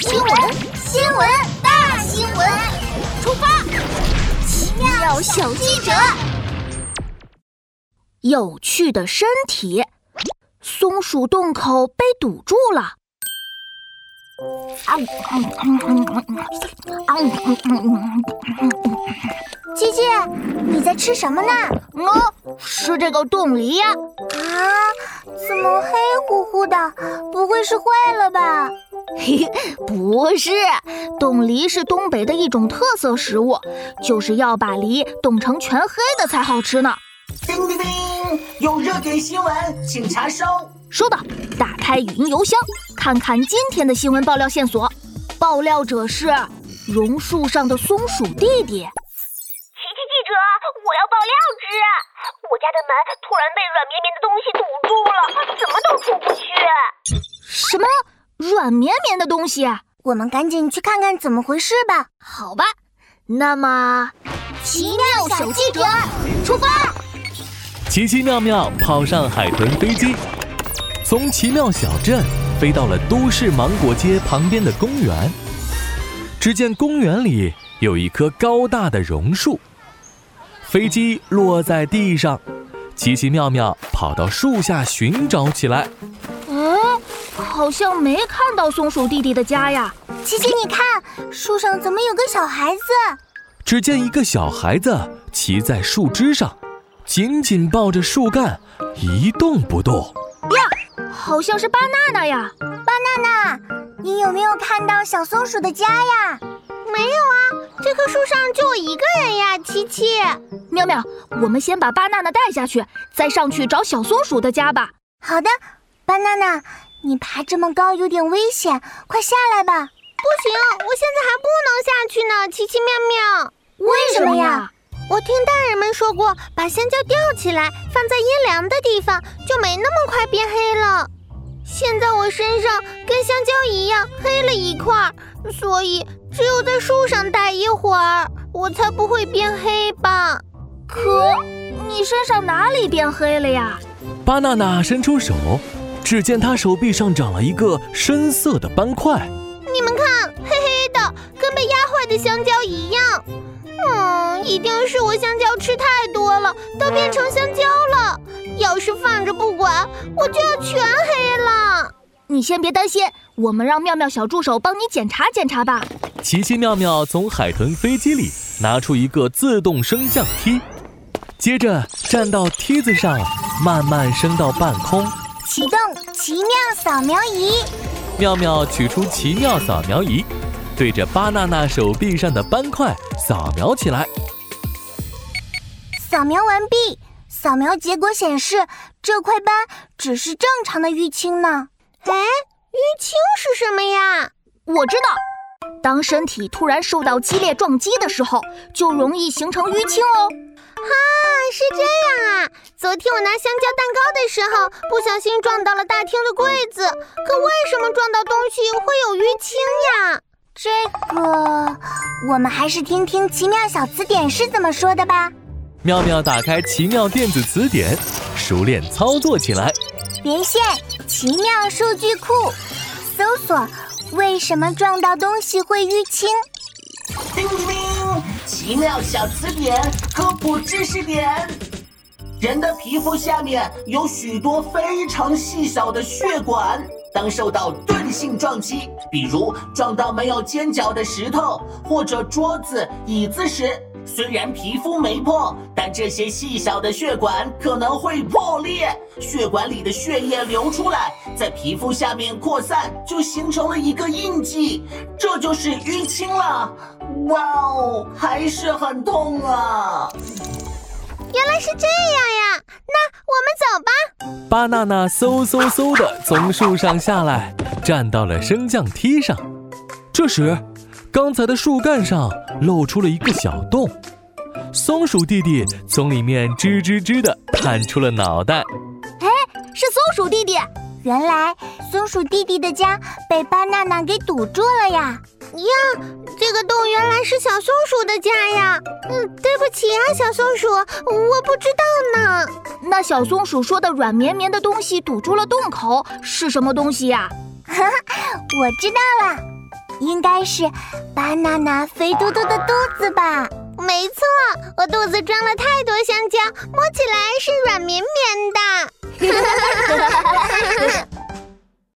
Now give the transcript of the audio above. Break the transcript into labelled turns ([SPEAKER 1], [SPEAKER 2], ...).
[SPEAKER 1] 新闻，新闻，大新闻！出发！奇妙小记者，
[SPEAKER 2] 有趣的身体，松鼠洞口被堵住了。
[SPEAKER 1] 琪琪，你在吃什么呢？
[SPEAKER 2] 哦，吃这个冻梨呀。
[SPEAKER 1] 啊，怎么黑乎乎的？不会是坏了吧？
[SPEAKER 2] 嘿嘿，不是，冻梨是东北的一种特色食物，就是要把梨冻成全黑的才好吃呢。
[SPEAKER 3] 叮叮叮，有热点新闻，请查收。
[SPEAKER 2] 收到，打开语音邮箱，看看今天的新闻爆料线索。爆料者是榕树上的松鼠弟弟。
[SPEAKER 4] 琪琪记者，我要爆料之，我家的门突然被软绵绵的东西堵住了，怎么都出不去。
[SPEAKER 2] 什么软绵绵的东西？
[SPEAKER 1] 我们赶紧去看看怎么回事吧。
[SPEAKER 2] 好吧，那么
[SPEAKER 1] 奇妙小记者出发。
[SPEAKER 5] 奇奇妙妙跑上海豚飞机，从奇妙小镇飞到了都市芒果街旁边的公园。只见公园里有一棵高大的榕树，飞机落在地上，奇奇妙妙跑到树下寻找起来。
[SPEAKER 2] 哎，好像没看到松鼠弟弟的家呀。
[SPEAKER 1] 琪琪，你看树上怎么有个小孩子？
[SPEAKER 5] 只见一个小孩子骑在树枝上，紧紧抱着树干，一动不动。
[SPEAKER 2] 呀，好像是巴娜娜呀！
[SPEAKER 1] 巴娜娜，你有没有看到小松鼠的家呀？
[SPEAKER 6] 没有啊，这棵树上就我一个人呀。琪琪，
[SPEAKER 2] 妙妙，我们先把巴娜娜带下去，再上去找小松鼠的家吧。
[SPEAKER 1] 好的，巴娜娜，你爬这么高有点危险，快下来吧。
[SPEAKER 6] 不行，我现在还不能下去呢。奇奇妙妙，
[SPEAKER 2] 为什么呀？
[SPEAKER 6] 我听大人们说过，把香蕉吊起来，放在阴凉的地方，就没那么快变黑了。现在我身上跟香蕉一样黑了一块，所以只有在树上待一会儿，我才不会变黑吧。
[SPEAKER 2] 可你身上哪里变黑了呀？
[SPEAKER 5] 巴娜娜伸出手，只见他手臂上长了一个深色的斑块。
[SPEAKER 6] 你们看，黑黑的，跟被压坏的香蕉一样。嗯，一定是我香蕉吃太多了，都变成香蕉了。要是放着不管，我就要全黑了。
[SPEAKER 2] 你先别担心，我们让妙妙小助手帮你检查检查吧。
[SPEAKER 5] 奇奇妙妙从海豚飞机里拿出一个自动升降梯，接着站到梯子上，慢慢升到半空。
[SPEAKER 1] 启动奇妙扫描仪。
[SPEAKER 5] 妙妙取出奇妙扫描仪，对着巴娜娜手臂上的斑块扫描起来。
[SPEAKER 1] 扫描完毕，扫描结果显示这块斑只是正常的淤青呢。
[SPEAKER 6] 哎，淤青是什么呀？
[SPEAKER 2] 我知道，当身体突然受到激烈撞击的时候，就容易形成淤青哦。
[SPEAKER 6] 啊，是这样啊！昨天我拿香蕉蛋糕的时候，不小心撞到了大厅的柜子。可为什么撞到东西会有淤青呀？
[SPEAKER 1] 这个，我们还是听听奇妙小词典是怎么说的吧。
[SPEAKER 5] 妙妙打开奇妙电子词典，熟练操作起来。
[SPEAKER 1] 连线奇妙数据库，搜索为什么撞到东西会淤青。
[SPEAKER 3] 奇妙小词典科普知识点：人的皮肤下面有许多非常细小的血管，当受到钝性撞击，比如撞到没有尖角的石头或者桌子、椅子时，虽然皮肤没破，但这些细小的血管可能会破裂，血管里的血液流出来，在皮肤下面扩散，就形成了一个印记，这就是淤青了。哇哦，还是很痛啊！
[SPEAKER 6] 原来是这样呀，那我们走吧。
[SPEAKER 5] 巴娜娜嗖嗖嗖的从树上下来，站到了升降梯上。这时，刚才的树干上露出了一个小洞，松鼠弟弟从里面吱吱吱的探出了脑袋。
[SPEAKER 2] 哎，是松鼠弟弟！
[SPEAKER 1] 原来松鼠弟弟的家被巴娜娜给堵住了呀！
[SPEAKER 6] 呀，这个洞原来是小松鼠的家呀！嗯，对不起啊，小松鼠，我不知道呢。
[SPEAKER 2] 那小松鼠说的软绵绵的东西堵住了洞口，是什么东西呀？
[SPEAKER 1] 哈哈，我知道了。应该是巴娜娜肥嘟嘟的肚子吧？
[SPEAKER 6] 没错，我肚子装了太多香蕉，摸起来是软绵绵的。哈哈哈哈哈哈